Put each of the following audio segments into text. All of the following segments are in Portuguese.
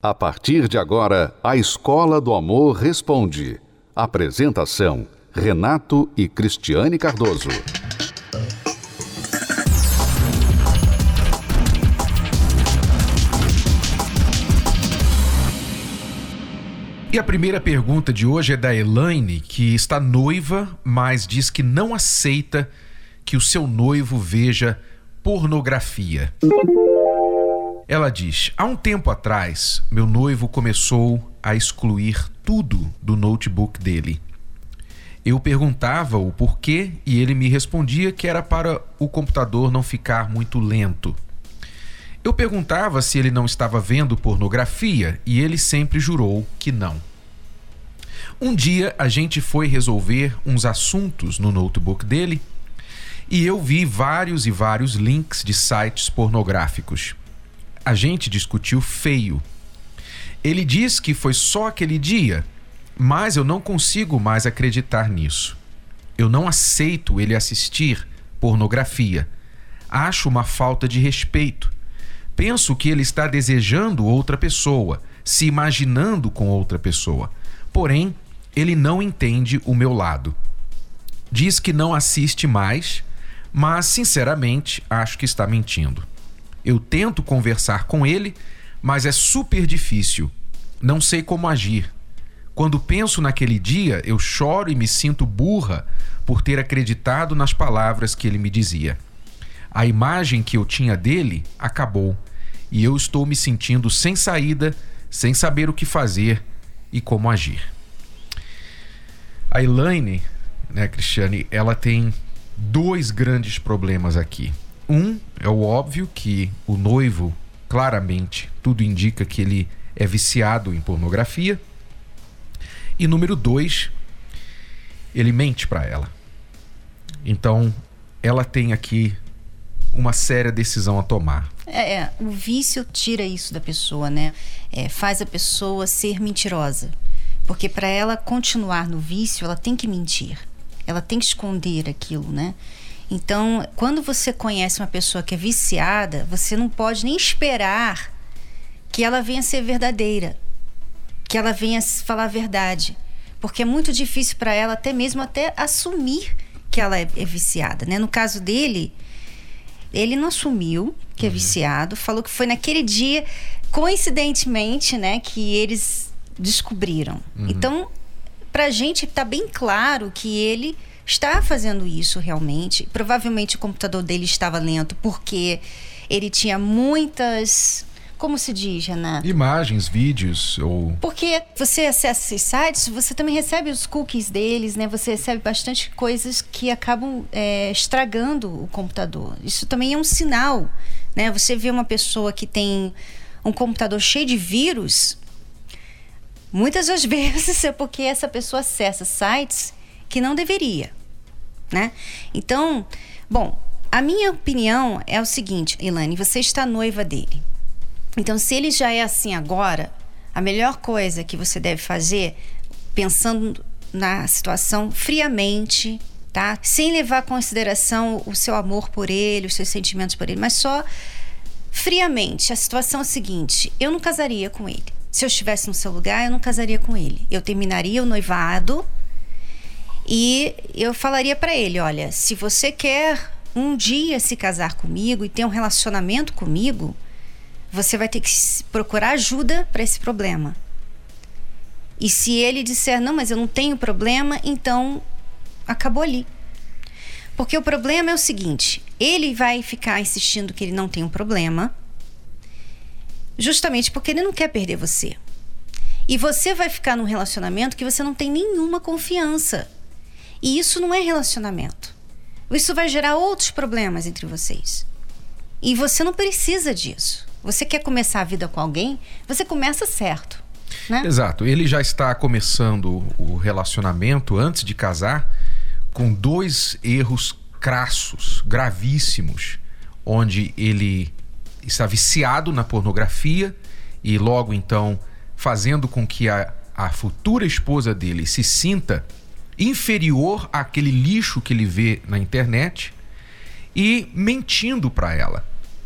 A partir de agora, a Escola do Amor Responde. Apresentação: Renato e Cristiane Cardoso. E a primeira pergunta de hoje é da Elaine, que está noiva, mas diz que não aceita que o seu noivo veja pornografia. Ela diz: Há um tempo atrás, meu noivo começou a excluir tudo do notebook dele. Eu perguntava o porquê e ele me respondia que era para o computador não ficar muito lento. Eu perguntava se ele não estava vendo pornografia e ele sempre jurou que não. Um dia a gente foi resolver uns assuntos no notebook dele e eu vi vários e vários links de sites pornográficos a gente discutiu feio. Ele diz que foi só aquele dia, mas eu não consigo mais acreditar nisso. Eu não aceito ele assistir pornografia. Acho uma falta de respeito. Penso que ele está desejando outra pessoa, se imaginando com outra pessoa. Porém, ele não entende o meu lado. Diz que não assiste mais, mas sinceramente acho que está mentindo. Eu tento conversar com ele, mas é super difícil. Não sei como agir. Quando penso naquele dia, eu choro e me sinto burra por ter acreditado nas palavras que ele me dizia. A imagem que eu tinha dele acabou e eu estou me sentindo sem saída, sem saber o que fazer e como agir. A Elaine, né, Cristiane, ela tem dois grandes problemas aqui. Um é o óbvio que o noivo, claramente, tudo indica que ele é viciado em pornografia. E número dois, ele mente para ela. Então, ela tem aqui uma séria decisão a tomar. É, é, o vício tira isso da pessoa, né? É, faz a pessoa ser mentirosa. Porque para ela continuar no vício, ela tem que mentir. Ela tem que esconder aquilo, né? Então, quando você conhece uma pessoa que é viciada, você não pode nem esperar que ela venha ser verdadeira, que ela venha falar a verdade, porque é muito difícil para ela até mesmo até assumir que ela é, é, viciada, né? No caso dele, ele não assumiu que é uhum. viciado, falou que foi naquele dia, coincidentemente, né, que eles descobriram. Uhum. Então, pra gente tá bem claro que ele está fazendo isso realmente. Provavelmente o computador dele estava lento porque ele tinha muitas como se diz, Renato? Imagens, vídeos ou. Porque você acessa esses sites, você também recebe os cookies deles, né? Você recebe bastante coisas que acabam é, estragando o computador. Isso também é um sinal, né? Você vê uma pessoa que tem um computador cheio de vírus, muitas das vezes é porque essa pessoa acessa sites que não deveria né? Então, bom, a minha opinião é o seguinte, Ilane, você está noiva dele. Então, se ele já é assim agora, a melhor coisa que você deve fazer, pensando na situação friamente, tá? Sem levar em consideração o seu amor por ele, os seus sentimentos por ele, mas só friamente. A situação é a seguinte: eu não casaria com ele. Se eu estivesse no seu lugar, eu não casaria com ele. Eu terminaria o noivado e eu falaria para ele: olha, se você quer um dia se casar comigo e ter um relacionamento comigo, você vai ter que procurar ajuda para esse problema. E se ele disser: não, mas eu não tenho problema, então acabou ali. Porque o problema é o seguinte: ele vai ficar insistindo que ele não tem um problema, justamente porque ele não quer perder você. E você vai ficar num relacionamento que você não tem nenhuma confiança. E isso não é relacionamento. Isso vai gerar outros problemas entre vocês. E você não precisa disso. Você quer começar a vida com alguém, você começa certo. Né? Exato. Ele já está começando o relacionamento antes de casar com dois erros crassos, gravíssimos, onde ele está viciado na pornografia e logo então fazendo com que a, a futura esposa dele se sinta inferior àquele lixo que ele vê na internet e mentindo para ela.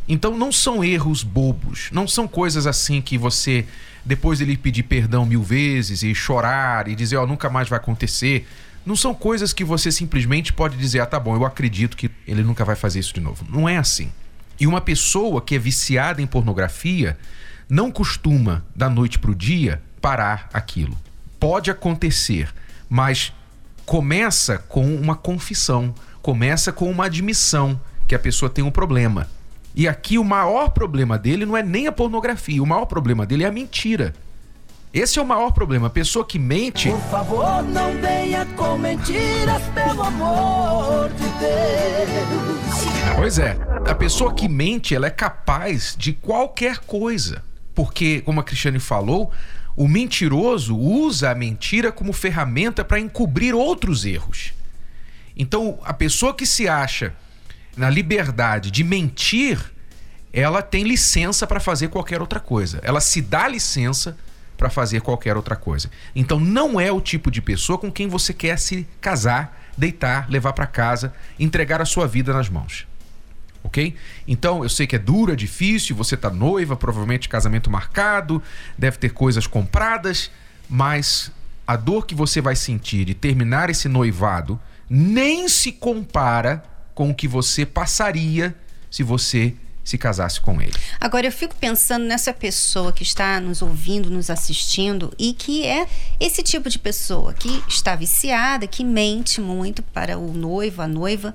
Então não são erros bobos, não são coisas assim que você depois ele pedir perdão mil vezes e chorar e dizer, ó, oh, nunca mais vai acontecer. Não são coisas que você simplesmente pode dizer, ah, tá bom, eu acredito que ele nunca vai fazer isso de novo. Não é assim. E uma pessoa que é viciada em pornografia não costuma, da noite para o dia, parar aquilo. Pode acontecer, mas começa com uma confissão, começa com uma admissão que a pessoa tem um problema. E aqui o maior problema dele não é nem a pornografia, o maior problema dele é a mentira. Esse é o maior problema. A pessoa que mente. Por favor, não venha com mentiras, pelo amor de Deus. Pois é, a pessoa que mente, ela é capaz de qualquer coisa. Porque, como a Cristiane falou, o mentiroso usa a mentira como ferramenta para encobrir outros erros. Então, a pessoa que se acha na liberdade de mentir, ela tem licença para fazer qualquer outra coisa. Ela se dá licença para fazer qualquer outra coisa. Então não é o tipo de pessoa com quem você quer se casar, deitar, levar para casa, entregar a sua vida nas mãos. Ok? Então eu sei que é duro, é difícil, você tá noiva, provavelmente casamento marcado, deve ter coisas compradas, mas a dor que você vai sentir de terminar esse noivado nem se compara com o que você passaria se você se casasse com ele. Agora eu fico pensando nessa pessoa que está nos ouvindo, nos assistindo e que é esse tipo de pessoa que está viciada, que mente muito para o noivo, a noiva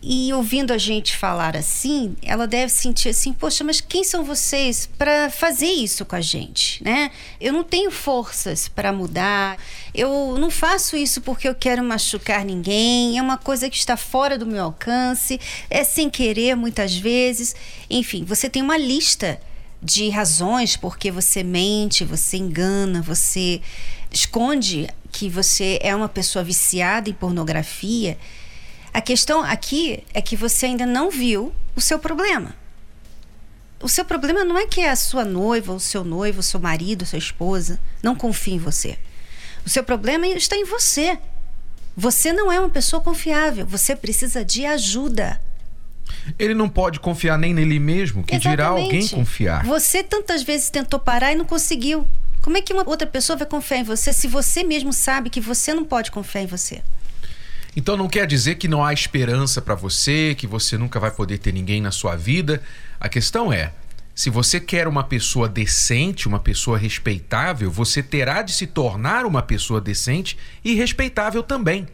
e ouvindo a gente falar assim, ela deve sentir assim: poxa, mas quem são vocês para fazer isso com a gente, né? Eu não tenho forças para mudar. Eu não faço isso porque eu quero machucar ninguém. É uma coisa que está fora do meu alcance. É sem querer muitas vezes. Enfim, você tem uma lista de razões porque você mente, você engana, você esconde que você é uma pessoa viciada em pornografia a questão aqui é que você ainda não viu o seu problema. O seu problema não é que a sua noiva, o seu noivo, o seu marido, a sua esposa não confie em você. O seu problema está em você. Você não é uma pessoa confiável. Você precisa de ajuda. Ele não pode confiar nem nele mesmo, que Exatamente. dirá alguém confiar. Você tantas vezes tentou parar e não conseguiu. Como é que uma outra pessoa vai confiar em você se você mesmo sabe que você não pode confiar em você? Então não quer dizer que não há esperança para você, que você nunca vai poder ter ninguém na sua vida. A questão é, se você quer uma pessoa decente, uma pessoa respeitável, você terá de se tornar uma pessoa decente e respeitável também.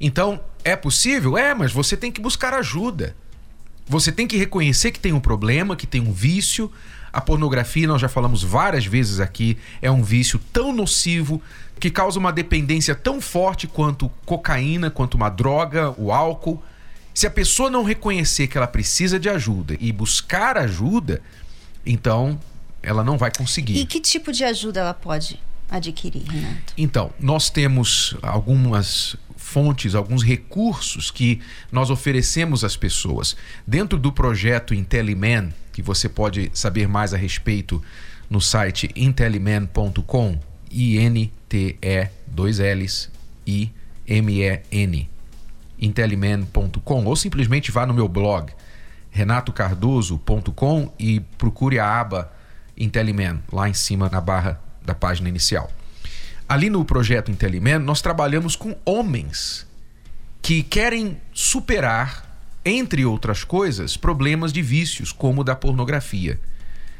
Então, é possível? É, mas você tem que buscar ajuda. Você tem que reconhecer que tem um problema, que tem um vício. A pornografia, nós já falamos várias vezes aqui, é um vício tão nocivo que causa uma dependência tão forte quanto cocaína, quanto uma droga, o álcool. Se a pessoa não reconhecer que ela precisa de ajuda e buscar ajuda, então ela não vai conseguir. E que tipo de ajuda ela pode adquirir, Renato? Então, nós temos algumas fontes, alguns recursos que nós oferecemos às pessoas. Dentro do projeto IntelliMan, que você pode saber mais a respeito no site intelliman.com, I-N e-T-E-2L-I-M-E-N Intelliman.com ou simplesmente vá no meu blog renatocardoso.com e procure a aba Intelliman lá em cima na barra da página inicial. Ali no projeto Intelliman, nós trabalhamos com homens que querem superar, entre outras coisas, problemas de vícios como o da pornografia.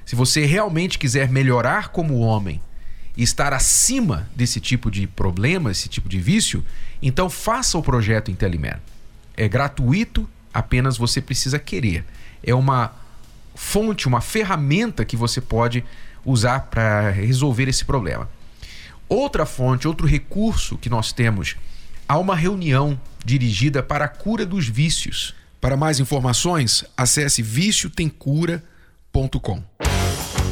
Se você realmente quiser melhorar como homem, estar acima desse tipo de problema, esse tipo de vício, então faça o projeto Intelimer. É gratuito, apenas você precisa querer. É uma fonte, uma ferramenta que você pode usar para resolver esse problema. Outra fonte, outro recurso que nós temos, há uma reunião dirigida para a cura dos vícios. Para mais informações, acesse viciotemcura.com.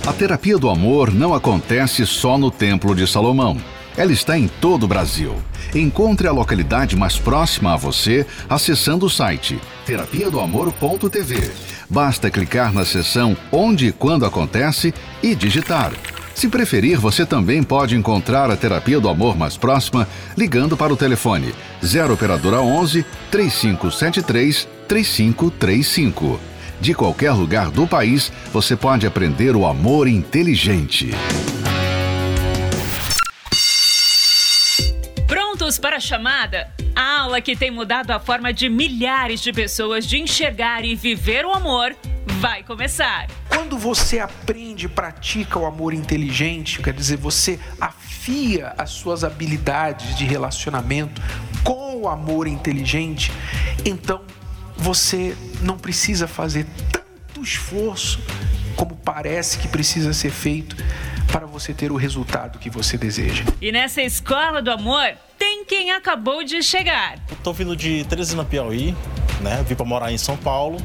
A terapia do amor não acontece só no Templo de Salomão. Ela está em todo o Brasil. Encontre a localidade mais próxima a você acessando o site terapia do amor.tv. Basta clicar na seção Onde e Quando Acontece e digitar. Se preferir, você também pode encontrar a terapia do amor mais próxima ligando para o telefone 0 operadora 11 3573 3535. De qualquer lugar do país, você pode aprender o amor inteligente. Prontos para a chamada? A aula que tem mudado a forma de milhares de pessoas de enxergar e viver o amor vai começar. Quando você aprende e pratica o amor inteligente, quer dizer, você afia as suas habilidades de relacionamento com o amor inteligente, então você não precisa fazer tanto esforço como parece que precisa ser feito para você ter o resultado que você deseja. E nessa escola do amor, tem quem acabou de chegar. Estou vindo de Teresina, Piauí, né? Vim para morar em São Paulo.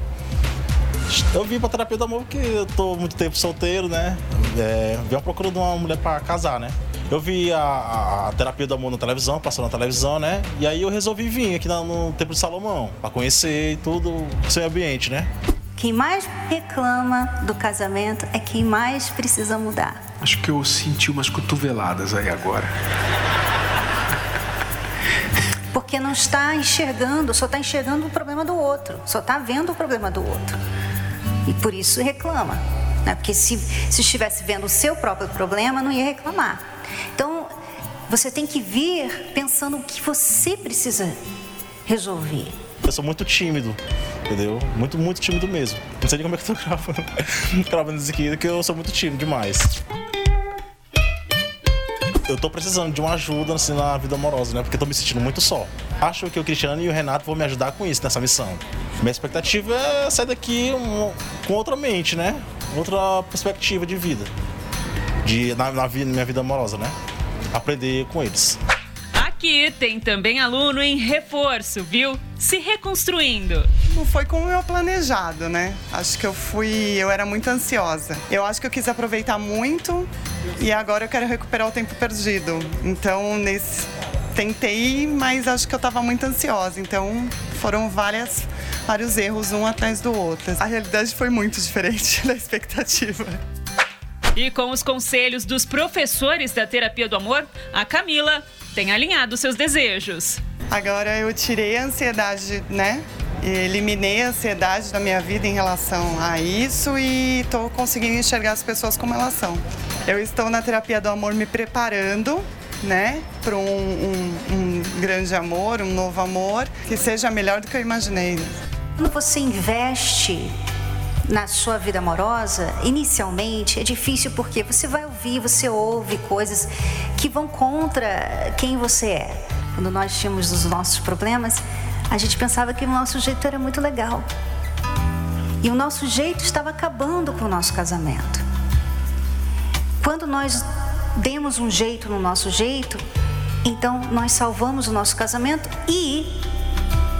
Eu vim para terapia do amor porque eu tô muito tempo solteiro, né? É, vim à procura de uma mulher para casar, né? Eu vi a, a, terapia do amor na televisão, passou na televisão, né? E aí eu resolvi vir aqui no, no Templo de Salomão, para conhecer tudo o seu ambiente, né? Quem mais reclama do casamento é quem mais precisa mudar. Acho que eu senti umas cotoveladas aí agora. Porque não está enxergando, só está enxergando o problema do outro, só está vendo o problema do outro. E por isso reclama. Né? Porque se, se estivesse vendo o seu próprio problema, não ia reclamar. Então, você tem que vir pensando o que você precisa resolver. Eu sou muito tímido, entendeu? Muito, muito tímido mesmo. Não sei nem como é que eu tô gravando, gravando isso aqui, porque eu sou muito tímido demais eu tô precisando de uma ajuda assim, na vida amorosa, né? Porque eu tô me sentindo muito só. Acho que o Cristiano e o Renato vão me ajudar com isso, nessa missão. Minha expectativa é sair daqui com outra mente, né? Outra perspectiva de vida. De, na, na, na minha vida amorosa, né? Aprender com eles. Aqui tem também aluno em reforço, viu? Se reconstruindo. Não foi como eu planejado, né? Acho que eu fui, eu era muito ansiosa. Eu acho que eu quis aproveitar muito e agora eu quero recuperar o tempo perdido. Então, nesse tentei, mas acho que eu estava muito ansiosa. Então, foram várias vários erros um atrás do outro. A realidade foi muito diferente da expectativa. E com os conselhos dos professores da terapia do amor, a Camila tem alinhado seus desejos. Agora eu tirei a ansiedade, né? Eliminei a ansiedade da minha vida em relação a isso e estou conseguindo enxergar as pessoas como elas são. Eu estou na terapia do amor me preparando né, para um, um, um, grande amor, um novo amor, que seja melhor do que eu imaginei. Quando você investe na sua vida amorosa, inicialmente é difícil porque você vai ouvir, você ouve coisas que vão contra quem você é. Quando nós tínhamos os nossos problemas, a gente pensava que o nosso jeito era muito legal. E o nosso jeito estava acabando com o nosso casamento. Quando nós demos um jeito no nosso jeito, então nós salvamos o nosso casamento e,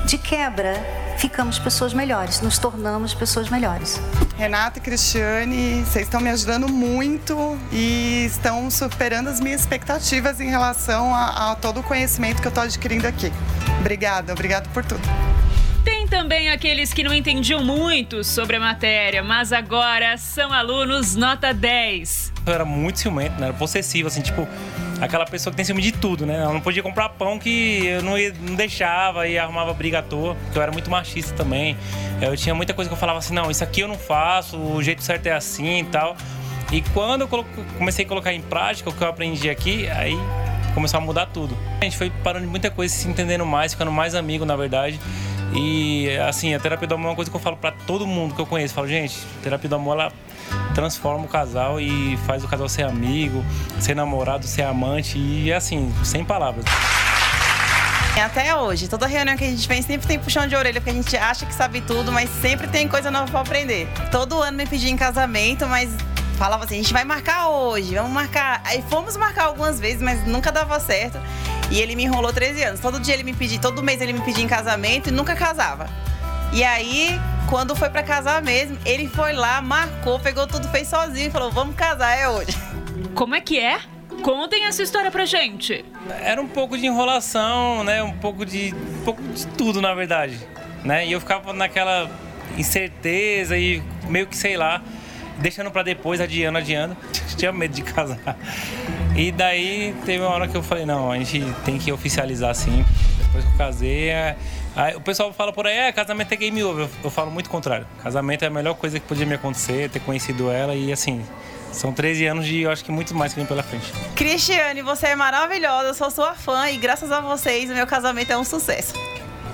de quebra, ficamos pessoas melhores, nos tornamos pessoas melhores. Renata e Cristiane, vocês estão me ajudando muito e estão superando as minhas expectativas em relação a, a todo o conhecimento que eu estou adquirindo aqui. Obrigada, obrigada por tudo. Tem também aqueles que não entendiam muito sobre a matéria, mas agora são alunos nota 10. Eu era muito ciumento, né? Era possessivo, assim, tipo, aquela pessoa que tem ciúme de tudo, né? Eu não podia comprar pão que eu não, ia, não deixava e arrumava briga à toa, eu era muito machista também. Eu tinha muita coisa que eu falava assim, não, isso aqui eu não faço, o jeito certo é assim e tal. E quando eu comecei a colocar em prática o que eu aprendi aqui, aí começou a mudar tudo. A gente foi parando de muita coisa, se entendendo mais, ficando mais amigo, na verdade. E assim, a terapia do amor é uma coisa que eu falo para todo mundo que eu conheço. Eu falo, gente, terapia do amor ela transforma o casal e faz o casal ser amigo, ser namorado, ser amante e assim, sem palavras. Até hoje, toda reunião que a gente vem sempre tem puxão de orelha, porque a gente acha que sabe tudo, mas sempre tem coisa nova para aprender. Todo ano me pedia em casamento, mas falava assim: a gente vai marcar hoje, vamos marcar. Aí fomos marcar algumas vezes, mas nunca dava certo. E ele me enrolou 13 anos. Todo dia ele me pedia, todo mês ele me pedia em casamento e nunca casava. E aí, quando foi para casar mesmo, ele foi lá, marcou, pegou tudo, fez sozinho e falou: vamos casar, é hoje. Como é que é? Contem essa história pra gente. Era um pouco de enrolação, né? Um pouco de. Um pouco de tudo, na verdade. Né? E eu ficava naquela incerteza e meio que, sei lá, deixando para depois, adiando, adiando. Tinha medo de casar. E daí teve uma hora que eu falei, não, a gente tem que oficializar sim. Depois que eu casei, é... aí o pessoal fala por aí, é, casamento é game over. Eu, eu falo muito o contrário. Casamento é a melhor coisa que podia me acontecer, ter conhecido ela e assim, são 13 anos de, eu acho que muito mais que vem pela frente. Cristiane, você é maravilhosa, eu sou sua fã e graças a vocês o meu casamento é um sucesso.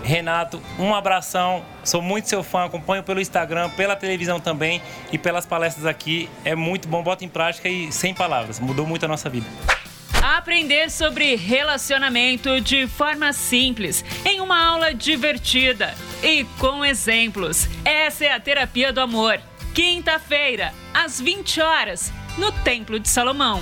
Renato, um abração. Sou muito seu fã, acompanho pelo Instagram, pela televisão também e pelas palestras aqui. É muito bom, bota em prática e sem palavras. Mudou muito a nossa vida. Aprender sobre relacionamento de forma simples, em uma aula divertida e com exemplos. Essa é a Terapia do Amor. Quinta-feira, às 20 horas, no Templo de Salomão.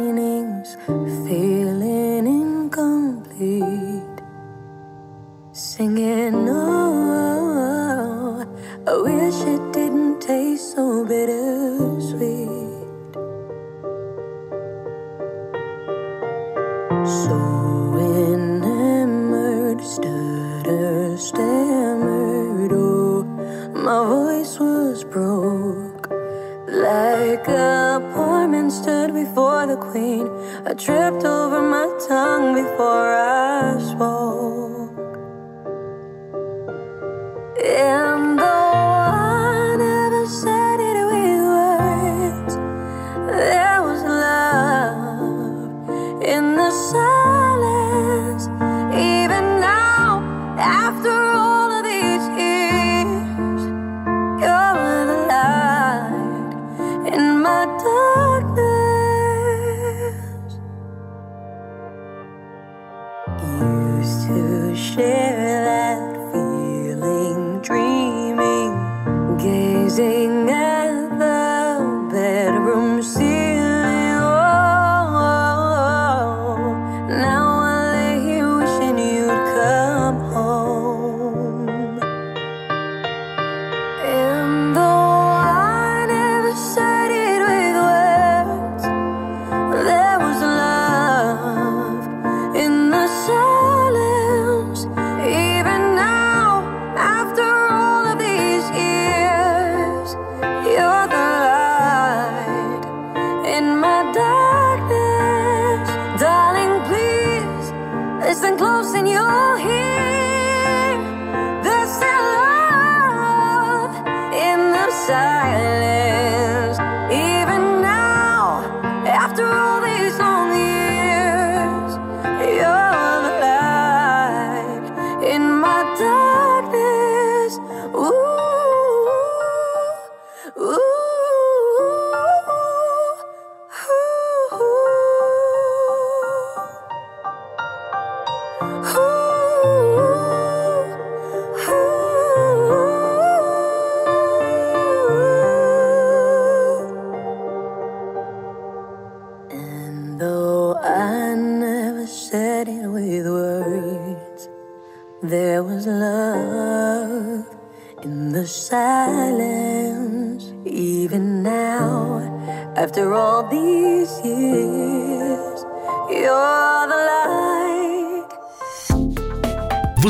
feeling incomplete. Singing, oh, I wish it didn't taste so bittersweet. So enamored, stutter, stammered, oh, my voice was broke. Like a poor man stood before the queen. Tripped over my tongue before listen close and you'll hear